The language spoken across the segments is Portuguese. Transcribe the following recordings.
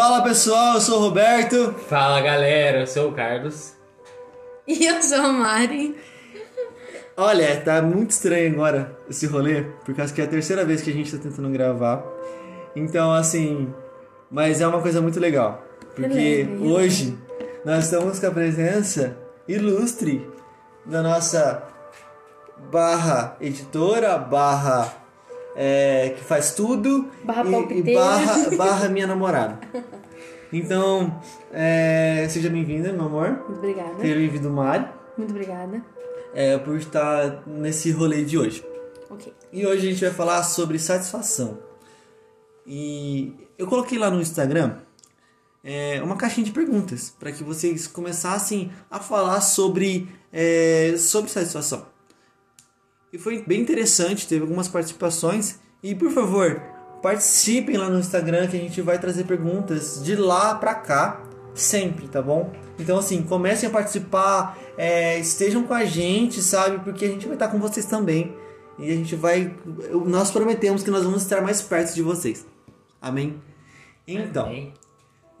Fala pessoal, eu sou o Roberto. Fala galera, eu sou o Carlos. E eu sou a Mari. Olha, tá muito estranho agora esse rolê, por causa que é a terceira vez que a gente tá tentando gravar. Então, assim, mas é uma coisa muito legal. Porque Beleza. hoje nós estamos com a presença ilustre da nossa barra editora, barra é, que faz tudo Barra e, e barra, barra minha namorada. Então, é, seja bem-vinda, meu amor. Muito obrigada. Seja bem-vindo, Mari, Muito obrigada. é, por estar nesse rolê de hoje. Ok. E hoje a gente vai falar sobre satisfação. E eu coloquei lá no Instagram é, uma caixinha de perguntas para que vocês começassem a falar sobre, é, sobre satisfação. E foi bem interessante, teve algumas participações. E por favor, participem lá no Instagram que a gente vai trazer perguntas de lá pra cá, sempre, tá bom? Então assim, comecem a participar, é, estejam com a gente, sabe? Porque a gente vai estar com vocês também. E a gente vai. Nós prometemos que nós vamos estar mais perto de vocês. Amém? Então. Amém.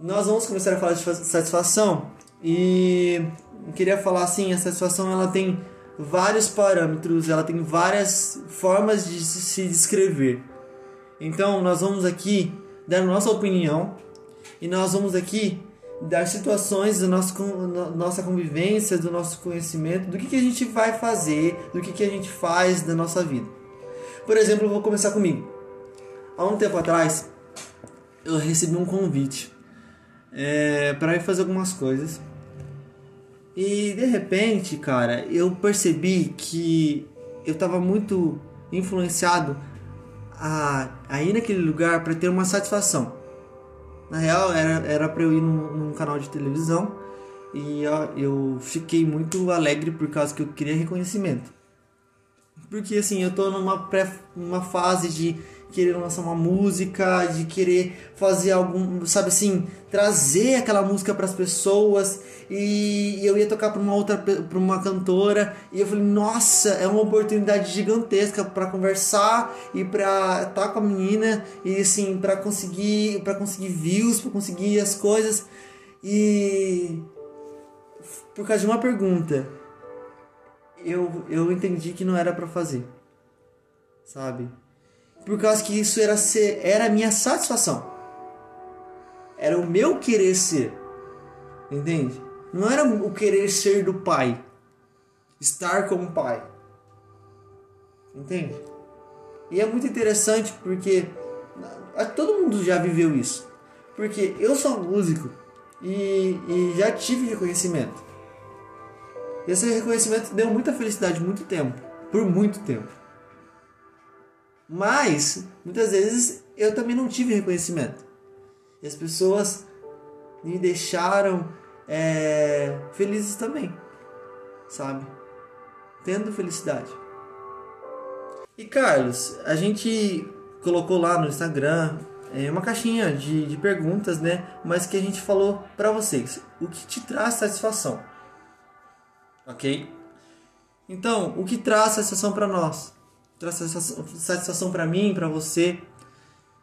Nós vamos começar a falar de fa- satisfação e eu queria falar assim, a satisfação ela tem vários parâmetros, ela tem várias formas de se descrever. Então nós vamos aqui dar nossa opinião e nós vamos aqui dar situações da nossa, con- no- nossa convivência, do nosso conhecimento, do que, que a gente vai fazer, do que, que a gente faz da nossa vida. Por exemplo, eu vou começar comigo. Há um tempo atrás, eu recebi um convite é, para ir fazer algumas coisas. E de repente, cara, eu percebi que eu tava muito influenciado a, a ir naquele lugar para ter uma satisfação. Na real, era, era pra eu ir num, num canal de televisão e ó, eu fiquei muito alegre por causa que eu queria reconhecimento. Porque assim, eu tô numa, pré, numa fase de querer lançar uma música, de querer fazer algum, sabe assim, trazer aquela música para as pessoas e eu ia tocar para uma outra para uma cantora e eu falei, nossa, é uma oportunidade gigantesca para conversar e para estar com a menina e assim, para conseguir, para conseguir views, para conseguir as coisas e por causa de uma pergunta, eu, eu entendi que não era pra fazer. Sabe? Por causa que isso era ser, era a minha satisfação. Era o meu querer ser. Entende? Não era o querer ser do pai. Estar como pai. Entende? E é muito interessante porque a- todo mundo já viveu isso. Porque eu sou músico e, e já tive reconhecimento. Esse reconhecimento deu muita felicidade muito tempo, por muito tempo. Mas muitas vezes eu também não tive reconhecimento. E as pessoas me deixaram é, felizes também, sabe? Tendo felicidade. E Carlos, a gente colocou lá no Instagram é, uma caixinha de, de perguntas, né? Mas que a gente falou pra vocês. O que te traz satisfação? Ok? Então, o que traz satisfação para nós? Traz satisfação- para mim, para você.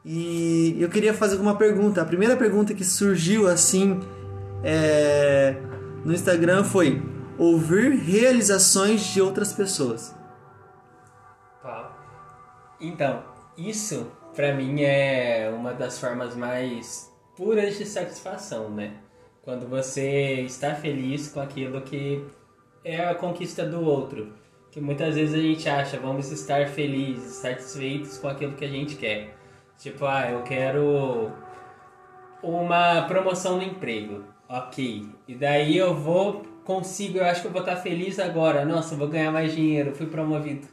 E eu queria fazer uma pergunta. A primeira pergunta que surgiu assim é, no Instagram foi ouvir realizações de outras pessoas. Então, isso pra mim é uma das formas mais puras de satisfação, né? Quando você está feliz com aquilo que é a conquista do outro. Que muitas vezes a gente acha, vamos estar felizes, satisfeitos com aquilo que a gente quer. Tipo, ah, eu quero uma promoção no emprego. Ok. E daí eu vou, consigo, eu acho que eu vou estar feliz agora. Nossa, vou ganhar mais dinheiro, fui promovido.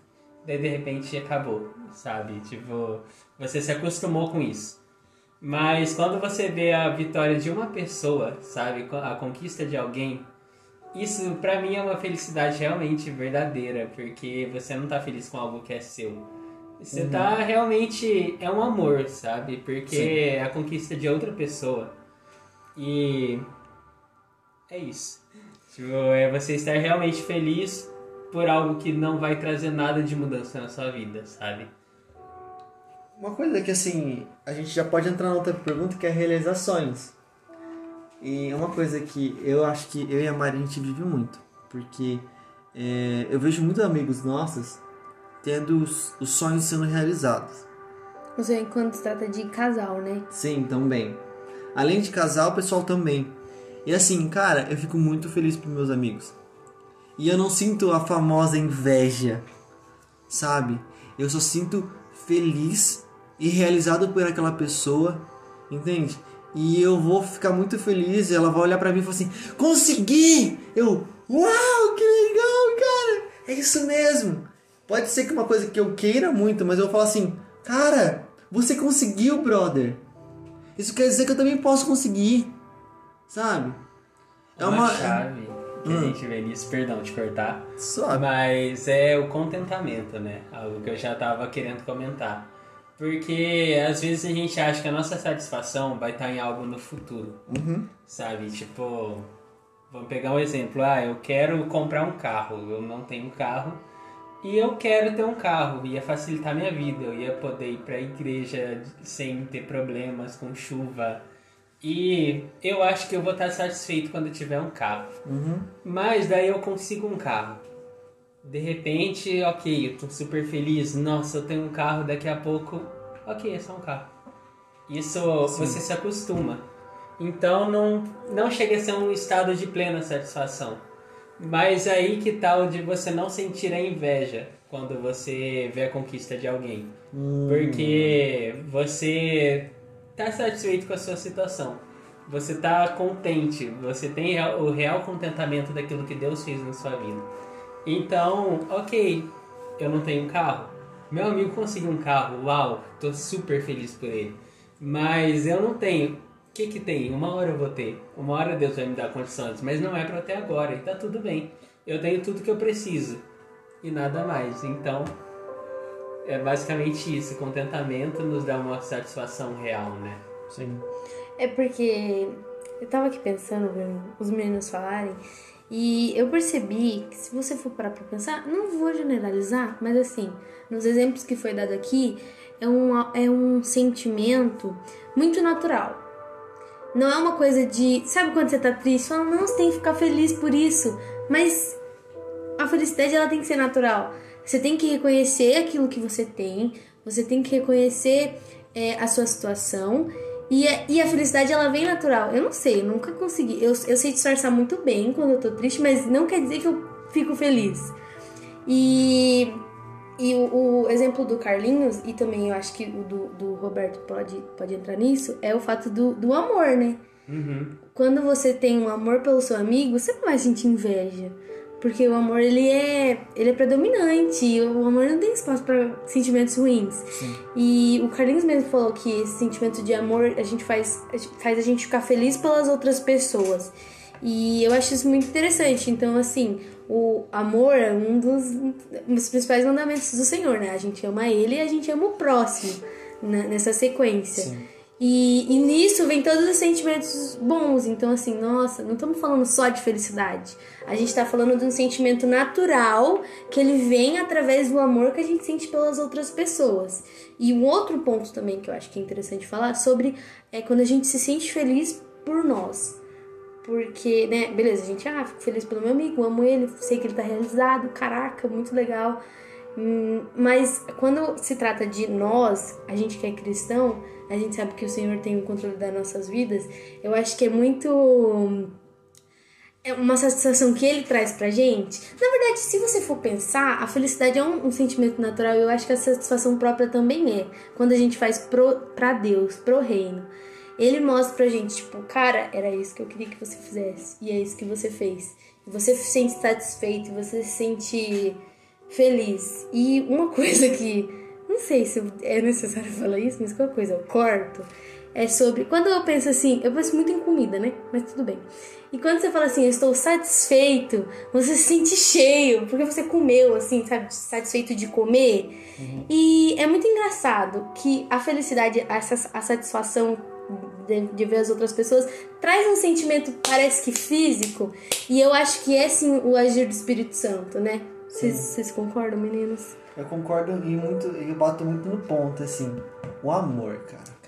Daí de repente acabou, sabe? Tipo, você se acostumou com isso. Mas quando você vê a vitória de uma pessoa, sabe? A conquista de alguém, isso pra mim é uma felicidade realmente verdadeira, porque você não tá feliz com algo que é seu. Você tá realmente. É um amor, sabe? Porque Sim. é a conquista de outra pessoa. E. É isso. Tipo, é você estar realmente feliz por algo que não vai trazer nada de mudança na sua vida, sabe? uma coisa que assim, a gente já pode entrar na outra pergunta que é realizar sonhos. E uma coisa que eu acho que eu e a Mari a gente vive muito, porque é, eu vejo muitos amigos nossos tendo os, os sonhos sendo realizados. Seja, quando se trata de casal, né? Sim, também. Além de casal, o pessoal também. E assim, cara, eu fico muito feliz por meus amigos. E eu não sinto a famosa inveja, sabe? Eu só sinto feliz e realizado por aquela pessoa, entende? E eu vou ficar muito feliz e ela vai olhar pra mim e falar assim: Consegui! Eu, uau, que legal, cara! É isso mesmo! Pode ser que uma coisa que eu queira muito, mas eu vou falar assim: Cara, você conseguiu, brother! Isso quer dizer que eu também posso conseguir, sabe? É uma, uma chave que hum. a gente vê nisso, perdão te cortar. Mas é o contentamento, né? Algo que eu já tava querendo comentar. Porque às vezes a gente acha que a nossa satisfação vai estar em algo no futuro. Uhum. Sabe? Tipo, vamos pegar um exemplo. Ah, eu quero comprar um carro. Eu não tenho carro. E eu quero ter um carro. Ia facilitar minha vida. Eu ia poder ir para a igreja sem ter problemas com chuva. E eu acho que eu vou estar satisfeito quando eu tiver um carro. Uhum. Mas daí eu consigo um carro. De repente, ok, eu tô super feliz. Nossa, eu tenho um carro, daqui a pouco, ok, é só um carro. Isso Sim. você se acostuma. Então não, não chega a ser um estado de plena satisfação. Mas aí que tal de você não sentir a inveja quando você vê a conquista de alguém. Hum. Porque você tá satisfeito com a sua situação. Você tá contente, você tem o real contentamento daquilo que Deus fez na sua vida. Então, ok, eu não tenho um carro. Meu amigo conseguiu um carro, uau, tô super feliz por ele. Mas eu não tenho. O que que tem? Uma hora eu vou ter. Uma hora Deus vai me dar condições, mas não é para até agora e tá tudo bem. Eu tenho tudo que eu preciso e nada mais. Então, é basicamente isso. Contentamento nos dá uma satisfação real, né? Sim. É porque eu tava aqui pensando, os meninos falarem, e eu percebi que se você for parar pra pensar, não vou generalizar, mas assim, nos exemplos que foi dado aqui, é um, é um sentimento muito natural. Não é uma coisa de. Sabe quando você tá triste? Fala, não, você tem que ficar feliz por isso. Mas a felicidade ela tem que ser natural. Você tem que reconhecer aquilo que você tem, você tem que reconhecer é, a sua situação e, e a felicidade ela vem natural. Eu não sei, eu nunca consegui. Eu, eu sei disfarçar muito bem quando eu tô triste, mas não quer dizer que eu fico feliz. E, e o, o exemplo do Carlinhos, e também eu acho que o do, do Roberto pode, pode entrar nisso, é o fato do, do amor, né? Uhum. Quando você tem um amor pelo seu amigo, você não vai sentir inveja. Porque o amor, ele é, ele é predominante. O amor não tem espaço para sentimentos ruins. Sim. E o Carlinhos mesmo falou que esse sentimento de amor a gente faz, faz a gente ficar feliz pelas outras pessoas. E eu acho isso muito interessante. Então, assim, o amor é um dos, um dos principais mandamentos do Senhor, né? A gente ama ele e a gente ama o próximo né? nessa sequência. Sim. E, e nisso vem todos os sentimentos bons. Então, assim, nossa, não estamos falando só de felicidade. A gente está falando de um sentimento natural que ele vem através do amor que a gente sente pelas outras pessoas. E um outro ponto também que eu acho que é interessante falar sobre é quando a gente se sente feliz por nós. Porque, né, beleza, a gente, ah, fico feliz pelo meu amigo, amo ele, sei que ele tá realizado, caraca, muito legal. Hum, mas quando se trata de nós, a gente que é cristão, a gente sabe que o Senhor tem o controle das nossas vidas, eu acho que é muito é uma satisfação que ele traz pra gente. Na verdade, se você for pensar, a felicidade é um, um sentimento natural eu acho que a satisfação própria também é. Quando a gente faz pro, pra Deus, pro reino. Ele mostra pra gente, tipo, cara, era isso que eu queria que você fizesse. E é isso que você fez. E você se sente satisfeito, você se sente feliz. E uma coisa que não sei se é necessário falar isso, mas qualquer coisa eu corto. É sobre. Quando eu penso assim, eu penso muito em comida, né? Mas tudo bem. E quando você fala assim, eu estou satisfeito, você se sente cheio, porque você comeu, assim, sabe? Satisfeito de comer. Uhum. E é muito engraçado que a felicidade, essa, a satisfação de, de, ver as outras pessoas, traz um sentimento, parece que físico. E eu acho que é sim o agir do Espírito Santo, né? Vocês concordam, meninos? Eu concordo e muito, eu bato muito no ponto, assim. O amor, cara.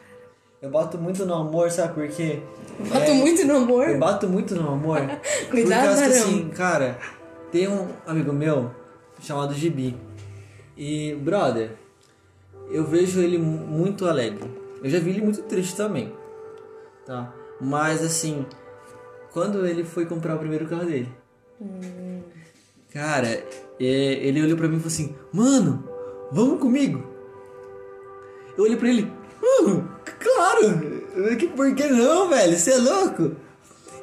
Eu bato muito no amor, sabe por quê? Bato é, muito no amor? Eu bato muito no amor. Cuidado, Por causa que, assim, cara, tem um amigo meu chamado Gibi. E, brother, eu vejo ele muito alegre. Eu já vi ele muito triste também. Tá? Mas, assim, quando ele foi comprar o primeiro carro dele. Hum. Cara, é, ele olhou pra mim e falou assim: Mano, vamos comigo? Eu olhei pra ele: Mano, claro! Por que não, velho? Você é louco?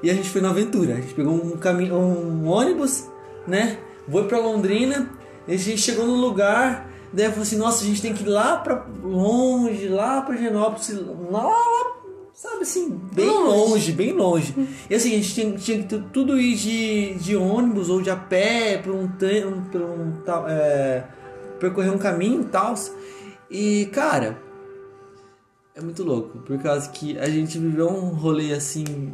E a gente foi na aventura. A gente pegou um caminho, um ônibus, né? Foi pra Londrina. A gente chegou no lugar. Daí falou assim: Nossa, a gente tem que ir lá pra longe, lá pra Genópolis, lá, lá sabe assim, bem longe, longe bem longe. E assim, a gente tinha, tinha que tudo ir de, de ônibus ou de a pé por um, por um é, percorrer um caminho e tal. E cara, é muito louco, por causa que a gente viveu um rolê assim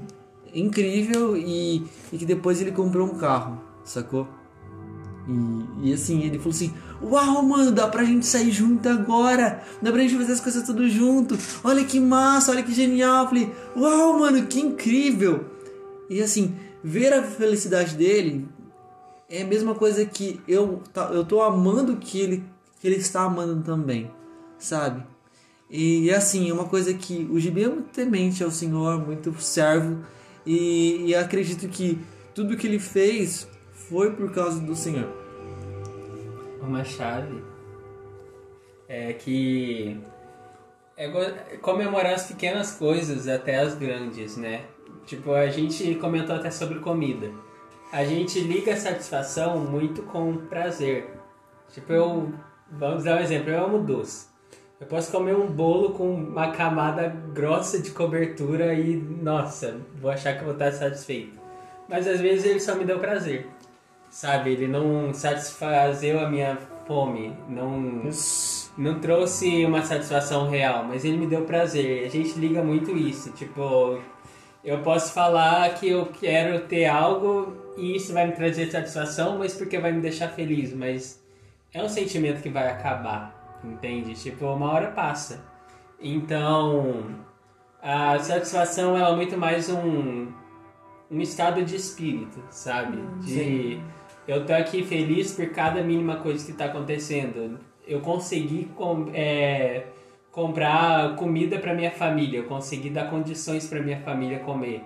incrível e, e que depois ele comprou um carro, sacou? E, e assim, ele falou assim: Uau, mano, dá pra gente sair junto agora. Dá pra gente fazer as coisas tudo junto. Olha que massa, olha que genial. Eu falei, uau, mano, que incrível. E assim, ver a felicidade dele é a mesma coisa que eu, eu tô amando que ele, que ele está amando também, sabe? E assim, é uma coisa que o Gibi é muito temente ao Senhor, muito servo. E, e acredito que tudo que ele fez foi por causa do Senhor uma chave é que é comemorar as pequenas coisas até as grandes, né? Tipo, a gente comentou até sobre comida. A gente liga a satisfação muito com prazer. Tipo, eu. Vamos dar um exemplo, eu amo doce. Eu posso comer um bolo com uma camada grossa de cobertura e, nossa, vou achar que vou estar satisfeito. Mas às vezes ele só me deu prazer sabe? Ele não satisfazeu a minha fome, não não trouxe uma satisfação real, mas ele me deu prazer. A gente liga muito isso, tipo, eu posso falar que eu quero ter algo e isso vai me trazer satisfação, mas porque vai me deixar feliz, mas é um sentimento que vai acabar, entende? Tipo, uma hora passa. Então, a satisfação ela é muito mais um um estado de espírito, sabe? De Sim eu tô aqui feliz por cada mínima coisa que está acontecendo. Eu consegui com, é, comprar comida para minha família, eu consegui dar condições para minha família comer.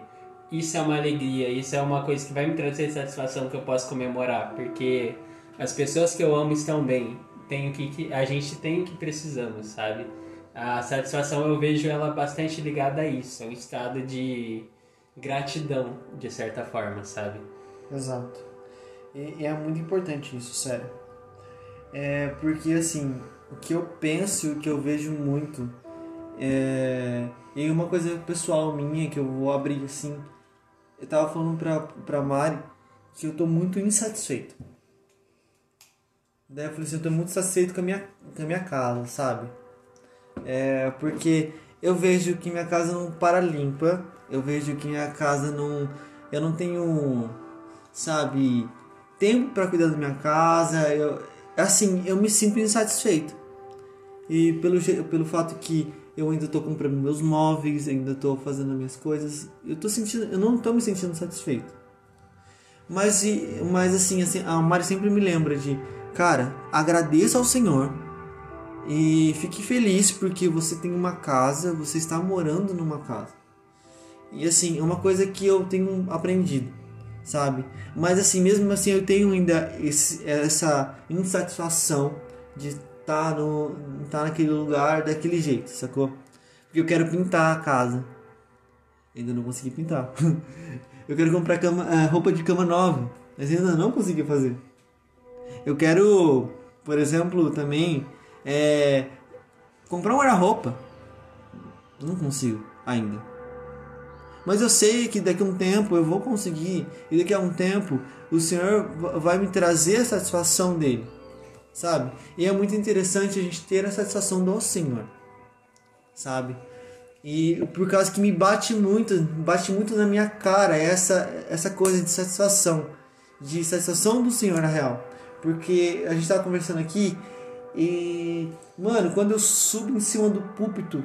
Isso é uma alegria, isso é uma coisa que vai me trazer satisfação que eu posso comemorar, porque as pessoas que eu amo estão bem. Tenho que, que a gente tem o que precisamos, sabe? A satisfação eu vejo ela bastante ligada a isso, é um estado de gratidão, de certa forma, sabe? Exato. E, e é muito importante isso, sério. É porque assim, o que eu penso e o que eu vejo muito é. E uma coisa pessoal minha que eu vou abrir assim. Eu tava falando pra, pra Mari que eu tô muito insatisfeito. Daí eu falei assim, eu tô muito satisfeito com a minha, com a minha casa, sabe? É, porque eu vejo que minha casa não para limpa, eu vejo que minha casa não. Eu não tenho, sabe, tempo para cuidar da minha casa. Eu, assim, eu me sinto insatisfeito. E pelo, pelo fato que eu ainda estou comprando meus móveis, ainda estou fazendo minhas coisas, eu tô sentindo, eu não estou me sentindo satisfeito. Mas, mas assim, assim, a Mari sempre me lembra de, cara, agradeça ao Senhor e fique feliz porque você tem uma casa, você está morando numa casa. E assim, é uma coisa que eu tenho aprendido sabe? Mas assim, mesmo assim, eu tenho ainda esse, essa insatisfação de estar tá no tá naquele lugar daquele jeito, sacou? Porque eu quero pintar a casa. Ainda não consegui pintar. eu quero comprar cama, é, roupa de cama nova, mas ainda não consegui fazer. Eu quero, por exemplo, também é, comprar um guarda-roupa. Não consigo ainda. Mas eu sei que daqui a um tempo eu vou conseguir, e daqui a um tempo o Senhor vai me trazer a satisfação dele, sabe? E é muito interessante a gente ter a satisfação do Senhor, sabe? E por causa que me bate muito, bate muito na minha cara essa, essa coisa de satisfação, de satisfação do Senhor na real. Porque a gente estava conversando aqui E, mano, quando eu subo em cima do púlpito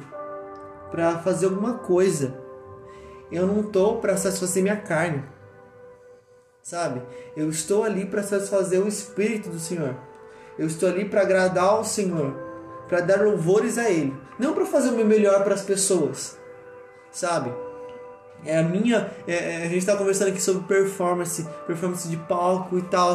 pra fazer alguma coisa, eu não tô pra satisfazer minha carne. Sabe? Eu estou ali para satisfazer o espírito do Senhor. Eu estou ali para agradar ao Senhor, para dar louvores a ele, não para fazer o meu melhor para as pessoas. Sabe? É a minha. É, é a gente tá conversando aqui sobre performance, performance de palco e tal.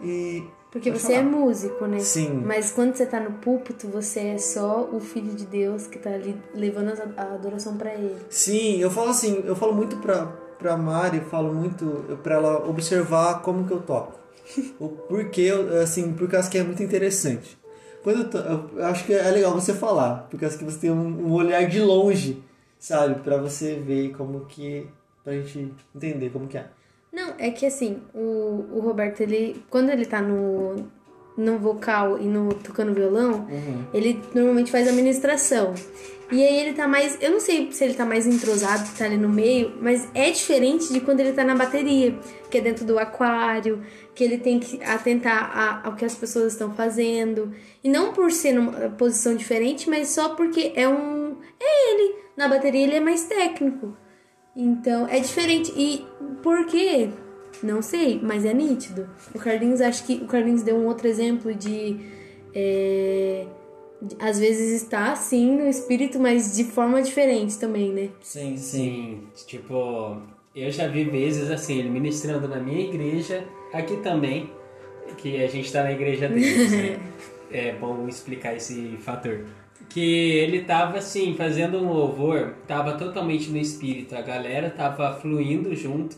E. Porque Pode você é músico, né? Sim. Mas quando você tá no púlpito, você é só o filho de Deus que tá ali levando a adoração pra ele. Sim, eu falo assim, eu falo muito pra, pra Mari, eu falo muito pra ela observar como que eu toco. o porquê, assim, por causa que é muito interessante. Quando eu, to, eu acho que é legal você falar, por causa que você tem um, um olhar de longe, sabe? Pra você ver como que. pra gente entender como que é. Não, é que assim, o, o Roberto, ele. Quando ele tá no, no vocal e no tocando violão, ele normalmente faz a ministração. E aí ele tá mais. Eu não sei se ele tá mais entrosado, que tá ali no meio, mas é diferente de quando ele tá na bateria, que é dentro do aquário, que ele tem que atentar a- ao que as pessoas estão fazendo. E não por ser numa posição diferente, mas só porque é um. É ele. Na bateria ele é mais técnico. Então, é diferente. E por quê? Não sei, mas é nítido. O Carlinhos, acho que o Carlinhos deu um outro exemplo de. é, de- às vezes está assim no espírito, mas de forma diferente também, né? Sim, Sim, tipo, eu já vi vezes assim, ele ministrando na minha igreja, aqui também, que a gente tá na igreja deles, né? É bom explicar esse fator. Que ele tava assim, fazendo um louvor, tava totalmente no espírito, a galera tava fluindo junto,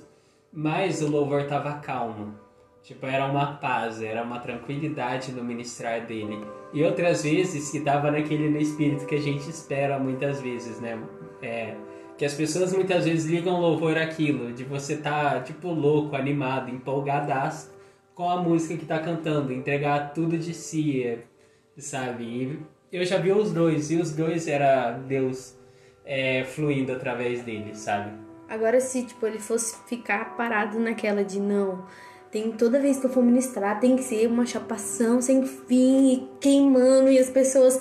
mas o louvor tava calmo. Tipo, era uma paz, era uma tranquilidade no ministrar dele. E outras vezes que tava naquele no espírito que a gente espera muitas vezes, né? É, que as pessoas muitas vezes ligam louvor àquilo, de você tá, tipo, louco, animado, empolgadaço com a música que tá cantando, entregar tudo de si, sabe? E eu já vi os dois, e os dois era Deus é, fluindo através dele, sabe? Agora, se tipo, ele fosse ficar parado naquela de não, tem toda vez que eu for ministrar, tem que ser uma chapação sem fim, e queimando, e as pessoas.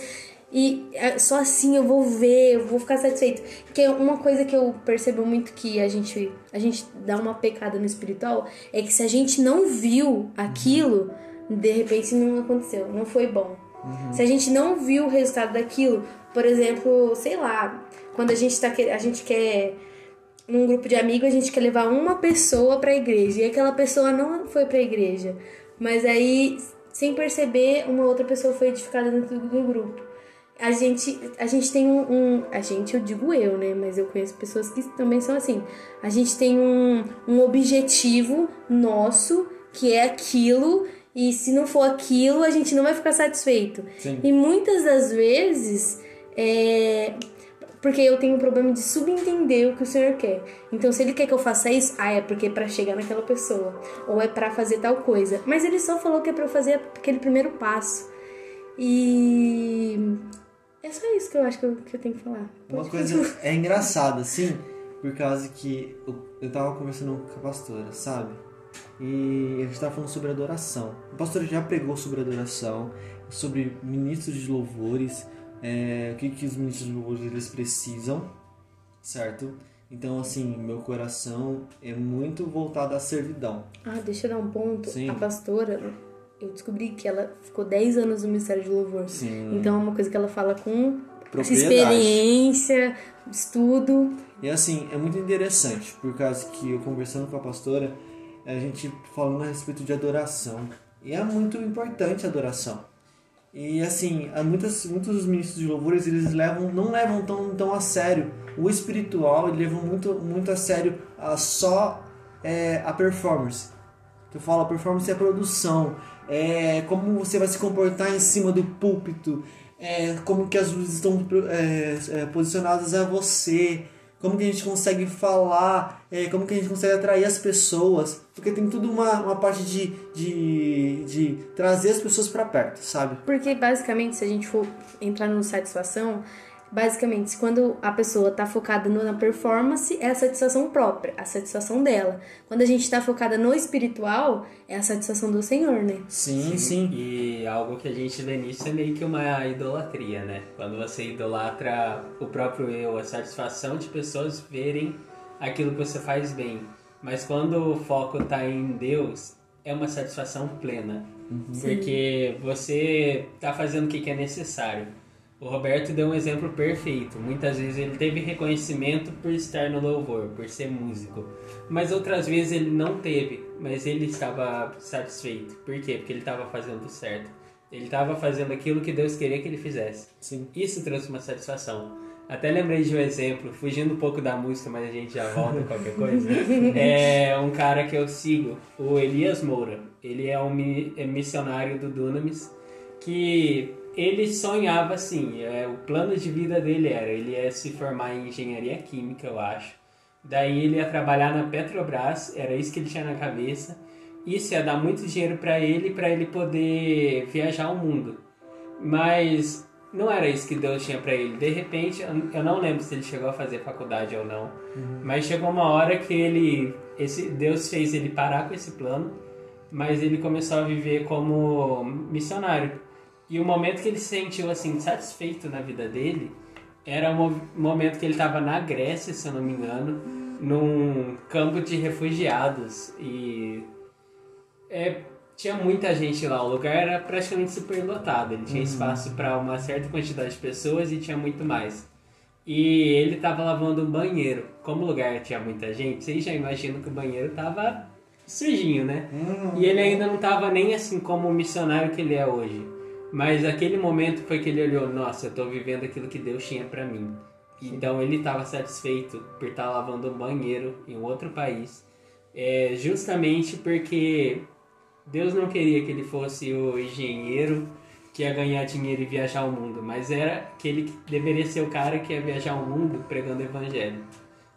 E é, só assim eu vou ver, eu vou ficar satisfeito. Que é uma coisa que eu percebo muito que a gente, a gente dá uma pecada no espiritual é que se a gente não viu aquilo, de repente não aconteceu, não foi bom. Se a gente não viu o resultado daquilo, por exemplo, sei lá, quando a gente tá a gente quer num grupo de amigos, a gente quer levar uma pessoa pra igreja e aquela pessoa não foi pra igreja, mas aí sem perceber, uma outra pessoa foi edificada dentro do grupo. A gente, a gente tem um, um- A gente, eu digo eu, né? Mas eu conheço pessoas que também são assim. A gente tem um, um objetivo nosso, que é aquilo, e se não for aquilo, a gente não vai ficar satisfeito. Sim. E muitas das vezes, é, porque eu tenho um problema de subentender o que o Senhor quer. Então, se Ele quer que eu faça isso, ah, é porque é pra chegar naquela pessoa. Ou é pra fazer tal coisa. Mas Ele só falou que é pra eu fazer aquele primeiro passo. E. É só isso que eu acho que eu, que eu tenho que falar. Uma coisa continuar. é engraçada, assim, por causa que eu, eu tava conversando com a pastora, sabe? E gente tava falando sobre adoração. A pastora já pregou sobre adoração, sobre ministros de louvores, é, o que, que os ministros de louvores eles precisam, certo? Então, assim, meu coração é muito voltado à servidão. Ah, deixa eu dar um ponto. Sim. A pastora, eu descobri que ela ficou 10 anos no Ministério de Louvor. Sim. Então é uma coisa que ela fala com essa experiência, estudo. E assim, é muito interessante, por causa que eu conversando com a pastora, a gente falando a respeito de adoração. E é muito importante a adoração. E assim, muitas, muitos dos ministros de louvores, eles levam, não levam tão, tão a sério o espiritual, eles levam muito, muito a sério a, só é, a performance. Eu falo, a performance é a produção, é como você vai se comportar em cima do púlpito, é como que as luzes estão é, é, posicionadas a você, como que a gente consegue falar, é, como que a gente consegue atrair as pessoas, porque tem tudo uma, uma parte de, de, de trazer as pessoas para perto, sabe? Porque basicamente, se a gente for entrar no satisfação, basicamente, quando a pessoa tá focada no- na performance, é a satisfação própria, a satisfação dela. Quando a gente tá focada no espiritual, é a satisfação do Senhor, né? Sim, sim. E algo que a gente vê nisso é meio que uma idolatria, né? Quando você idolatra o próprio eu, a satisfação de pessoas verem aquilo que você faz bem. Mas quando o foco tá em Deus, é uma satisfação plena. Porque você tá fazendo o que que é necessário. O Roberto deu um exemplo perfeito. Muitas vezes ele teve reconhecimento por estar no louvor, por ser músico. Mas outras vezes ele não teve, mas ele estava satisfeito. Por quê? Porque ele estava fazendo certo. Ele estava fazendo aquilo que Deus queria que ele fizesse. Sim. Isso trouxe uma satisfação. Até lembrei de um exemplo, fugindo um pouco da música, mas a gente já volta qualquer coisa. É um cara que eu sigo, o Elias Moura. Ele é um é missionário do Dunamis que ele sonhava assim, é, o plano de vida dele era, ele ia se formar em engenharia química, eu acho. Daí ele ia trabalhar na Petrobras, era isso que ele tinha na cabeça. Isso ia dar muito dinheiro para ele, para ele poder viajar o mundo. Mas não era isso que Deus tinha para ele. De repente, eu- não lembro se ele chegou a fazer faculdade ou não, mas chegou uma hora que ele, esse Deus fez ele parar com esse plano, mas ele começou a viver como missionário. E o momento que ele se sentiu assim satisfeito na vida dele era o mo- momento que ele estava na Grécia, se eu não me engano, num campo de refugiados e é, tinha muita gente lá, o lugar era praticamente superlotado, ele tinha espaço para uma certa quantidade de pessoas e tinha muito mais. E ele estava lavando um banheiro. Como o lugar tinha muita gente, vocês já imaginam que o banheiro tava sujinho, né? E ele ainda não tava nem assim como o missionário que ele é hoje. Mas aquele momento foi que ele olhou, nossa, eu tô vivendo aquilo que Deus tinha para mim. Então ele estava satisfeito por estar lavando um banheiro em outro país. É, justamente porque Deus não queria que ele fosse o engenheiro que ia ganhar dinheiro e viajar o mundo, mas era que ele deveria ser o cara que ia viajar o mundo pregando o evangelho.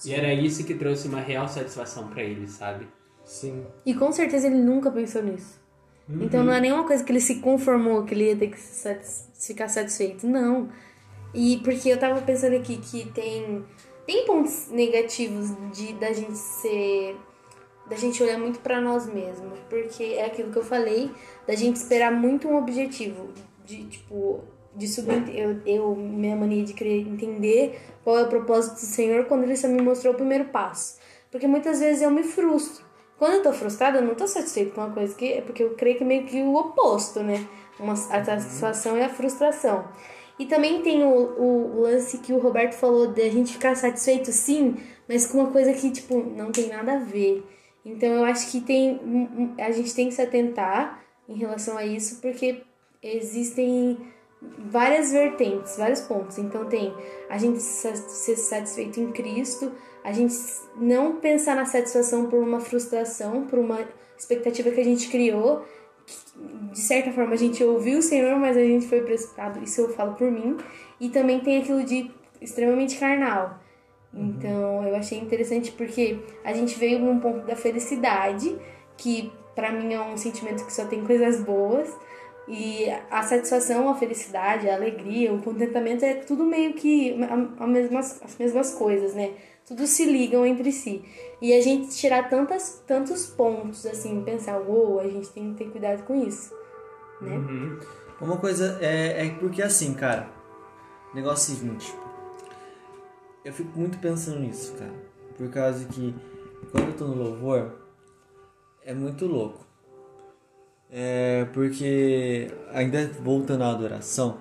E era isso que trouxe uma real satisfação para ele, sabe? Sim. E com certeza ele nunca pensou nisso. Então não é nenhuma coisa que ele se conformou que ele ia ter que se satis- ficar satisfeito. Não. E porque eu tava pensando aqui que tem, tem pontos negativos de da gente ser. Da gente olhar muito pra nós mesmos. Porque é aquilo que eu falei, da gente esperar muito um objetivo. De tipo. De subir, eu, eu, minha mania de querer entender qual é o propósito do Senhor quando ele só me mostrou o primeiro passo. Porque muitas vezes eu me frustro. Quando eu tô frustrada, eu não tô satisfeita com uma coisa que é porque eu creio que é meio que o oposto, né? Uma, a satisfação e a frustração. E também tem o, o lance que o Roberto falou de a gente ficar satisfeito sim, mas com uma coisa que, tipo, não tem nada a ver. Então eu acho que tem. A gente tem que se atentar em relação a isso, porque existem várias vertentes, vários pontos. Então tem a gente ser satisfeito em Cristo, a gente não pensar na satisfação por uma frustração, por uma expectativa que a gente criou. De certa forma a gente ouviu o Senhor, mas a gente foi precipitado, isso eu falo por mim. E também tem aquilo de extremamente carnal. Então eu achei interessante porque a gente veio num ponto da felicidade, que pra mim é um sentimento que só tem coisas boas. E a satisfação, a felicidade, a alegria, o contentamento é tudo meio que a, a mesmas, as mesmas coisas, né? Tudo se ligam entre si. E a gente tirar tantas, tantos pontos, assim, pensar, uou, a gente tem que ter cuidado com isso, né? Uhum. Uma coisa é, é porque assim, cara. Negócio seguinte. Eu fico muito pensando nisso, cara. Por causa que quando eu tô no louvor, é muito louco. É porque, ainda voltando à adoração,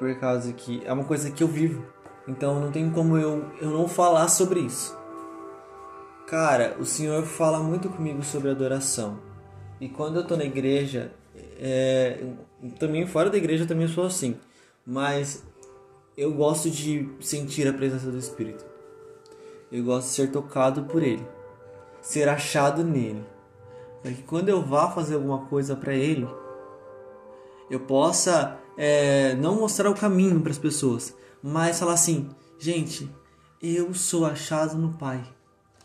por causa que é uma coisa que eu vivo. Então não tem como eu, eu não falar sobre isso. Cara, o Senhor fala muito comigo sobre adoração. E quando eu tô na igreja, é, também fora da igreja também sou assim. Mas eu gosto de sentir a presença do Espírito. Eu gosto de ser tocado por Ele. Ser achado nele. Para que quando eu vá fazer alguma coisa para Ele, eu possa é, não mostrar o caminho para as pessoas, mas falar assim: gente, eu sou achado no Pai.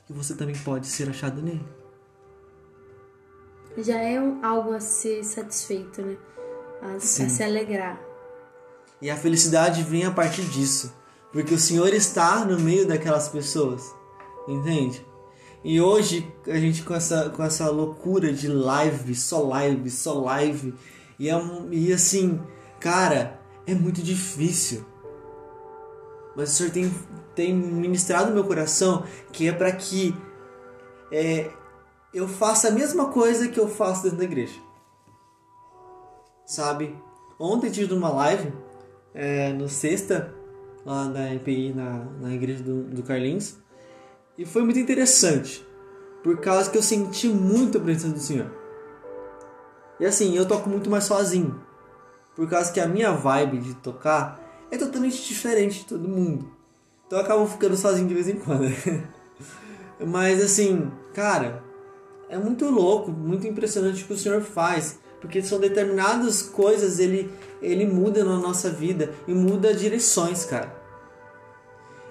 E você também pode ser achado nele. Já é algo a ser satisfeito, né? A, a se alegrar. E a felicidade vem a partir disso. Porque o Senhor está no meio daquelas pessoas. Entende? E hoje a gente com essa, com essa loucura de live, só live, só live. E, é, e assim, cara, é muito difícil. Mas o Senhor tem, tem ministrado meu coração que é para que é, eu faça a mesma coisa que eu faço dentro da igreja. Sabe? Ontem tive uma live é, no sexta, lá na EPI, na, na igreja do, do Carlinhos. E foi muito interessante, por causa que eu senti muito a presença do Senhor. E assim, eu toco muito mais sozinho, por causa que a minha vibe de tocar é totalmente diferente de todo mundo. Então eu acabo ficando sozinho de vez em quando. Mas assim, cara, é muito louco, muito impressionante o que o Senhor faz, porque são determinadas coisas ele ele muda na nossa vida e muda direções, cara.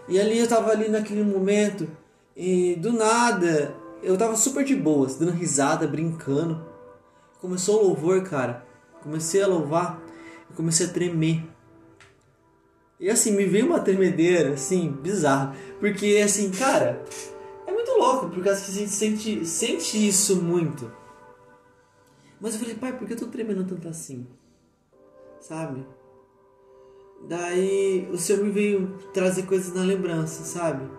E ali eu tava ali naquele momento e do nada eu tava super de boas, dando risada, brincando. Começou o louvor, cara. Comecei a louvar e comecei a tremer. E assim, me veio uma tremedeira, assim, bizarra. Porque, assim, cara, é muito louco, porque a gente sente, sente isso muito. Mas eu falei, pai, por que eu tô tremendo tanto assim? Sabe? Daí o Senhor me veio trazer coisas na lembrança, sabe?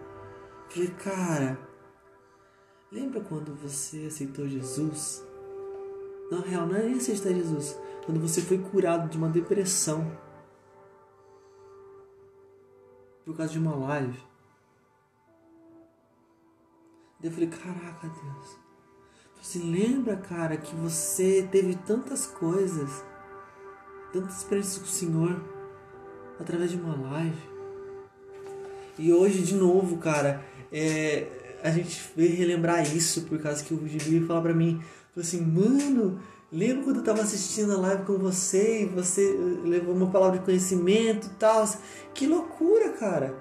Falei, cara, lembra quando você aceitou Jesus? Na real, não é nem aceitar Jesus. Quando você foi curado de uma depressão por causa de uma live. Daí eu falei, caraca, Deus. Você lembra, cara, que você teve tantas coisas, tantas experiências com o Senhor através de uma live. E hoje, de novo, cara, é, a gente veio relembrar isso por causa que o Gibi falar pra mim, falou assim, mano, lembra quando eu tava assistindo a live com você e você levou uma palavra de conhecimento e tal? Que loucura, cara!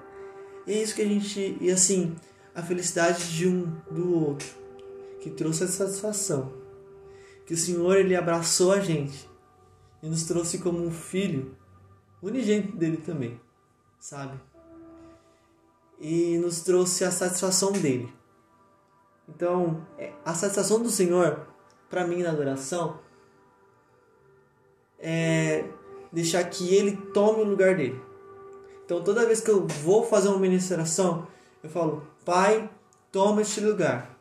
E é isso que a gente. E assim, a felicidade de um do outro, que trouxe a satisfação. Que o Senhor ele abraçou a gente e nos trouxe como um filho, unigênito dele também, sabe? E nos trouxe a satisfação dele. Então, é, a satisfação do Senhor, para mim na adoração, é deixar que Ele tome o lugar dele. Então toda vez que eu vou fazer uma ministração, eu falo: Pai, toma este lugar.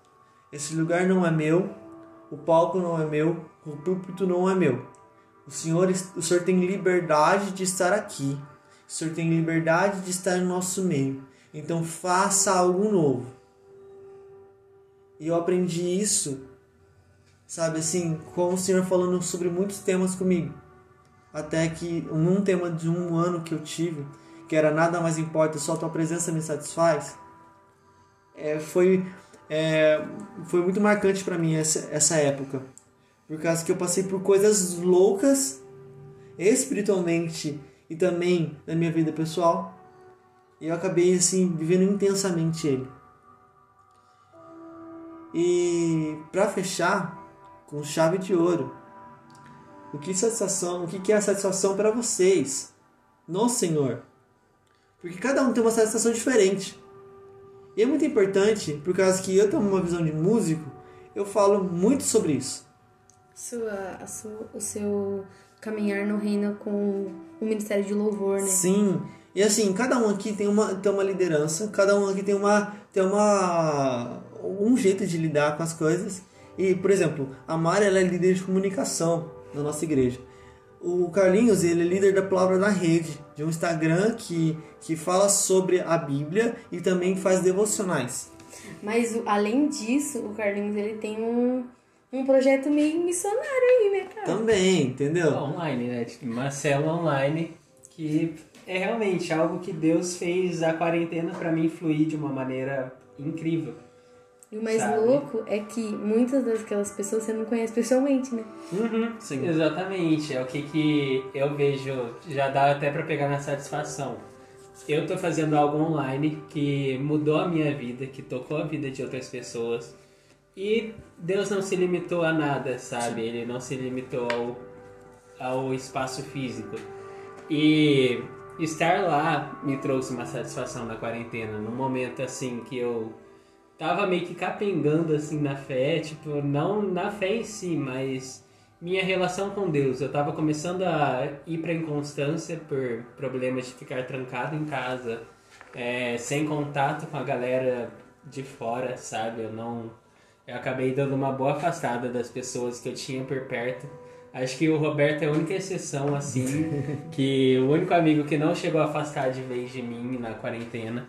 Esse lugar não é meu, o palco não é meu, o púlpito não é meu. O Senhor, o Senhor tem liberdade de estar aqui. O Senhor tem liberdade de estar no nosso meio. Então faça algo novo. E eu aprendi isso, sabe assim, com o Senhor falando sobre muitos temas comigo. Até que num tema de um ano que eu tive, que era nada mais importa, só tua presença me satisfaz, é, foi, é, foi muito marcante para mim essa, essa época. Por causa que eu passei por coisas loucas, espiritualmente e também na minha vida pessoal. E eu acabei assim vivendo intensamente ele. E para fechar com chave de ouro, o que satisfação, o que é a satisfação para vocês no Senhor? Porque cada um tem uma satisfação diferente. E é muito importante, por causa que eu tenho uma visão de músico, eu falo muito sobre isso. Sua, sua, o seu caminhar no reino com o ministério de louvor, né? Sim. E assim, cada um aqui tem uma, tem uma liderança, cada um aqui tem uma tem uma um jeito de lidar com as coisas. E, por exemplo, a Mari ela é líder de comunicação na nossa igreja. O Carlinhos, ele é líder da Palavra na Rede, de um Instagram que, que fala sobre a Bíblia e também faz devocionais. Mas, além disso, o Carlinhos, ele tem um, um projeto meio missionário aí, né, cara? Também, entendeu? Online, né? Tipo, uma célula online que é realmente algo que Deus fez a quarentena para mim fluir de uma maneira incrível. E o mais sabe? louco é que muitas daquelas pessoas você não conhece pessoalmente, né? Uhum, Sim. Exatamente. É o que, que eu vejo, já dá até para pegar na satisfação. Eu tô fazendo algo online que mudou a minha vida, que tocou a vida de outras pessoas. E Deus não se limitou a nada, sabe? Ele não se limitou ao, ao espaço físico. E estar lá me trouxe uma satisfação na quarentena, num momento assim que eu tava meio que capengando assim na fé, tipo, não na fé em si, mas minha relação com Deus. Eu tava começando a ir pra inconstância por problemas de ficar trancado em casa, é, sem contato com a galera de fora, sabe? Eu não. Eu acabei dando uma boa afastada das pessoas que eu tinha por perto. Acho que o Roberto é a única exceção, assim, que o único amigo que não chegou a afastar de vez de mim na quarentena.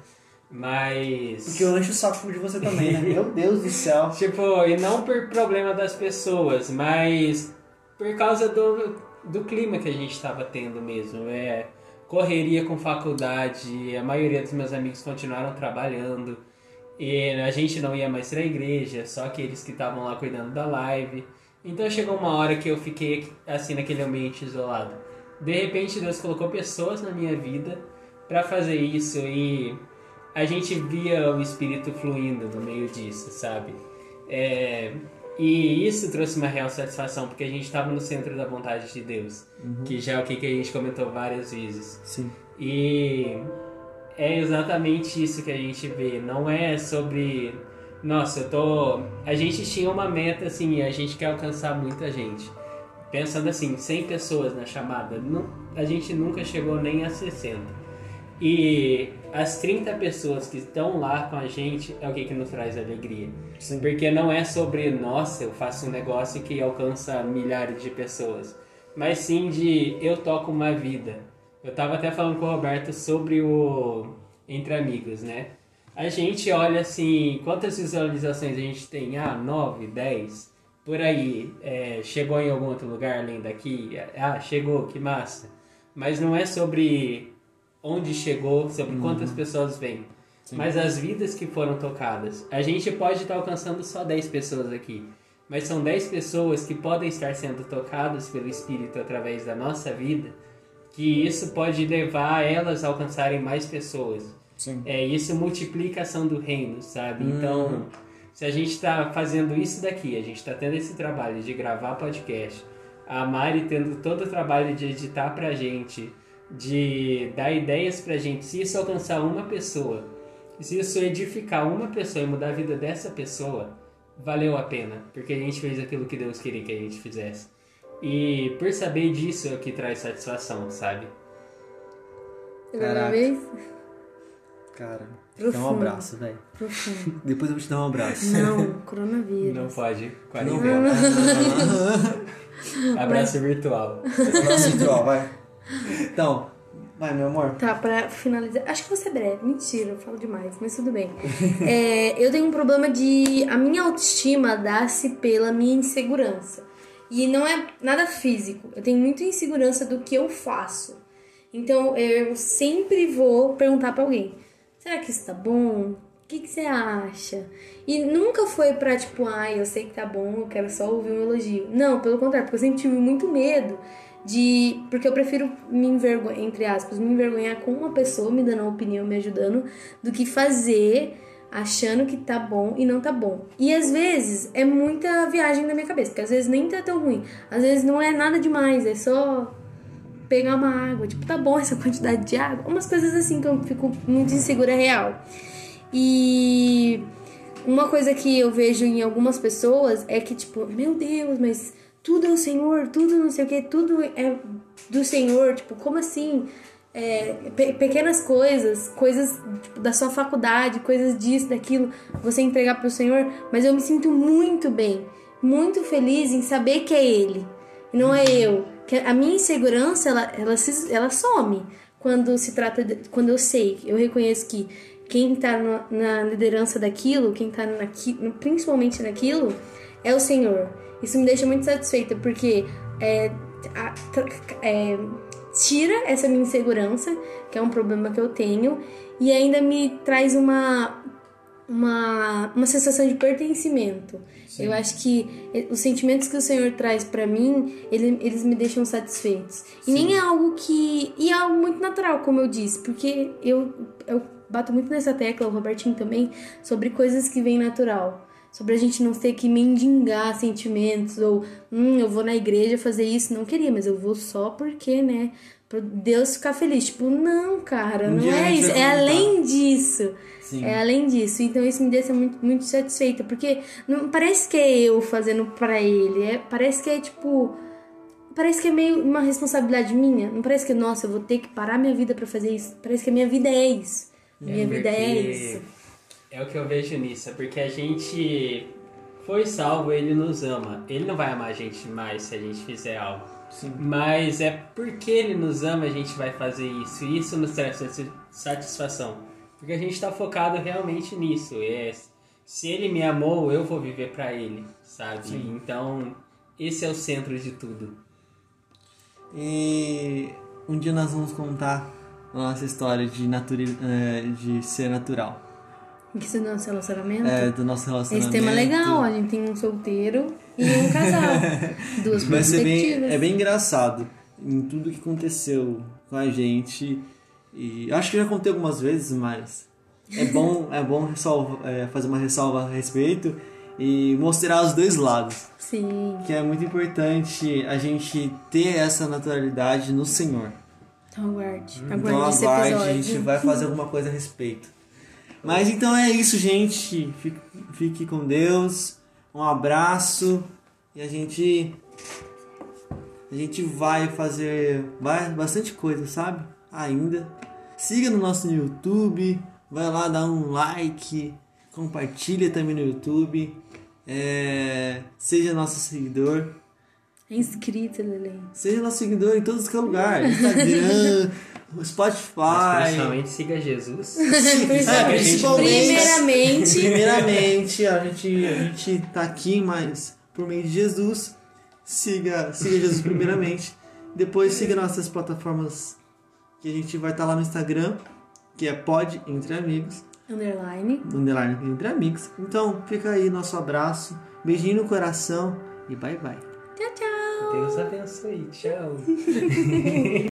Mas. Porque eu encho o saco de você também, né? Meu Deus do céu. Tipo, e não por problema das pessoas, mas por causa do, do clima que a gente estava tendo mesmo. É correria com faculdade, a maioria dos meus amigos continuaram trabalhando. E a gente não ia mais pra igreja, só aqueles que estavam lá cuidando da live. Então chegou uma hora que eu fiquei assim naquele ambiente isolado. De repente Deus colocou pessoas na minha vida para fazer isso e a gente via o espírito fluindo no meio disso, sabe? É, e isso trouxe uma real satisfação porque a gente estava no centro da vontade de Deus, uhum. que já é o que a gente comentou várias vezes. Sim. E é exatamente isso que a gente vê. Não é sobre. Nossa, eu tô. A gente tinha uma meta assim e a gente quer alcançar muita gente. Pensando assim, 100 pessoas na chamada, não, a gente nunca chegou nem a 60. E as 30 pessoas que estão lá com a gente é o que, que nos traz alegria. Sim. Porque não é sobre, nossa, eu faço um negócio que alcança milhares de pessoas. Mas sim de eu toco uma vida eu tava até falando com o Roberto sobre o Entre Amigos, né? A gente olha assim, quantas visualizações a gente tem? Ah, 9, 10, por aí. É, chegou em algum outro lugar além daqui? Ah, chegou, que massa. Mas não é sobre onde chegou, sobre uhum. quantas pessoas vêm. Sim. Mas as vidas que foram tocadas. A gente pode estar alcançando só 10 pessoas aqui. Mas são 10 pessoas que podem estar sendo tocadas pelo Espírito através da nossa vida que isso pode levar elas a alcançarem mais pessoas. Sim. É, isso multiplica a ação do reino, sabe? Hum. Então, se a gente está fazendo isso daqui, a gente está tendo esse trabalho de gravar podcast, a Mari tendo todo o trabalho de editar pra gente, de dar ideias pra gente, se isso alcançar uma pessoa, se isso edificar uma pessoa e mudar a vida dessa pessoa, valeu a pena, porque a gente fez aquilo que Deus queria que a gente fizesse. E por saber disso é o que traz satisfação, sabe? Caraca. Cara, dá um abraço, velho. Depois eu vou te dar um abraço. Não, coronavírus. Não pode. Quarentena. abraço virtual. Abraço virtual, vai. Então, vai, meu amor. Tá, pra finalizar. Acho que vou ser breve. Mentira, eu falo demais, mas tudo bem. é, eu tenho um problema de. A minha autoestima dá-se pela minha insegurança. E não é nada físico. Eu tenho muita insegurança do que eu faço. Então eu sempre vou perguntar para alguém: será que isso tá bom? O que, que você acha? E nunca foi pra tipo, ai, eu sei que tá bom, eu quero só ouvir um elogio. Não, pelo contrário, porque eu sempre tive muito medo de. Porque eu prefiro me envergonhar, entre aspas, me envergonhar com uma pessoa me dando uma opinião, me ajudando, do que fazer achando que tá bom e não tá bom. E às vezes é muita viagem na minha cabeça, porque às vezes nem tá tão ruim. Às vezes não é nada demais, é só pegar uma água, tipo, tá bom essa quantidade de água. Umas coisas assim que eu fico muito insegura real. E uma coisa que eu vejo em algumas pessoas é que, tipo, meu Deus, mas tudo é o Senhor, tudo não sei o que, tudo é do Senhor, tipo, como assim? É, pe pequenas coisas, coisas tipo, da sua faculdade, coisas disso, daquilo, você entregar para o Senhor, mas eu me sinto muito bem, muito feliz em saber que é Ele, não é eu. Que a minha insegurança, ela, ela, se, ela some quando se trata, de, quando eu sei, eu reconheço que quem está na liderança daquilo, quem está principalmente naquilo, é o Senhor. Isso me deixa muito satisfeita, porque é, a, é, tira essa minha insegurança, que é um problema que eu tenho, e ainda me traz uma uma, uma sensação de pertencimento. Sim. Eu acho que os sentimentos que o Senhor traz para mim, ele, eles me deixam satisfeitos. E nem é algo que. E é algo muito natural, como eu disse, porque eu, eu bato muito nessa tecla, o Robertinho também, sobre coisas que vêm natural sobre a gente não ter que mendigar sentimentos ou hum, eu vou na igreja fazer isso, não queria, mas eu vou só porque, né? pra Deus ficar feliz. Tipo, não, cara, Um não é isso. É além disso. Sim. É além disso. Então isso me deixa muito, muito satisfeita. Porque não parece que é eu fazendo pra ele. É, parece que é tipo. Parece que é meio uma responsabilidade minha. Não parece que, nossa, eu vou ter que parar minha vida pra fazer isso. Parece que a minha vida é isso. Minha vida é isso. É o que eu vejo nisso, é porque a gente foi salvo, ele nos ama. Ele não vai amar a gente mais se a gente fizer algo. Sim. Mas é porque ele nos ama a gente vai fazer isso. E isso nos traz sati- satisfação. Porque a gente está focado realmente nisso. É, se ele me amou, eu vou viver pra ele, sabe? Então, esse é o centro de tudo. E um dia nós vamos contar a nossa história de, naturi é, de ser natural. Que é nosso relacionamento. É, do nosso Esse relacionamento. tema é legal, a gente tem um solteiro e um casal. Duas Vai ser bem, é bem engraçado em tudo que aconteceu com a gente. E acho que já contei algumas vezes, mas é bom, é bom ressalva, é, fazer uma ressalva a respeito e mostrar os dois lados. Sim. Que é muito importante a gente ter essa naturalidade no Senhor. Então aguarde. Aguarde Então esse aguarde, episódio. a gente vai fazer alguma coisa a respeito. Mas então é isso, gente. Fique, fique com Deus. Um abraço. E a gente. A gente vai fazer bastante coisa, sabe? Ainda. Siga no nosso YouTube. Vai lá dar um like. Compartilha também no YouTube. É, seja nosso seguidor. É inscrito, Lele. Seja nosso seguidor em todos os lugares. Instagram, Spotify. Mas principalmente siga Jesus. É, principalmente. Primeiramente, Primeiramente, a gente, a gente tá aqui, mas por meio de Jesus, siga, siga Jesus primeiramente. Depois siga nossas plataformas que a gente vai estar lá no Instagram, que é Pod Entre Amigos, underline. underline Entre Amigos. Então, fica aí nosso abraço, beijinho no coração e bye bye. Tchau, tchau. Deus abençoe. Tchau.